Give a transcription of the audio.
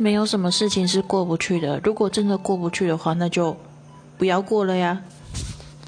没有什么事情是过不去的如果真的过不去的话那就不要过了呀。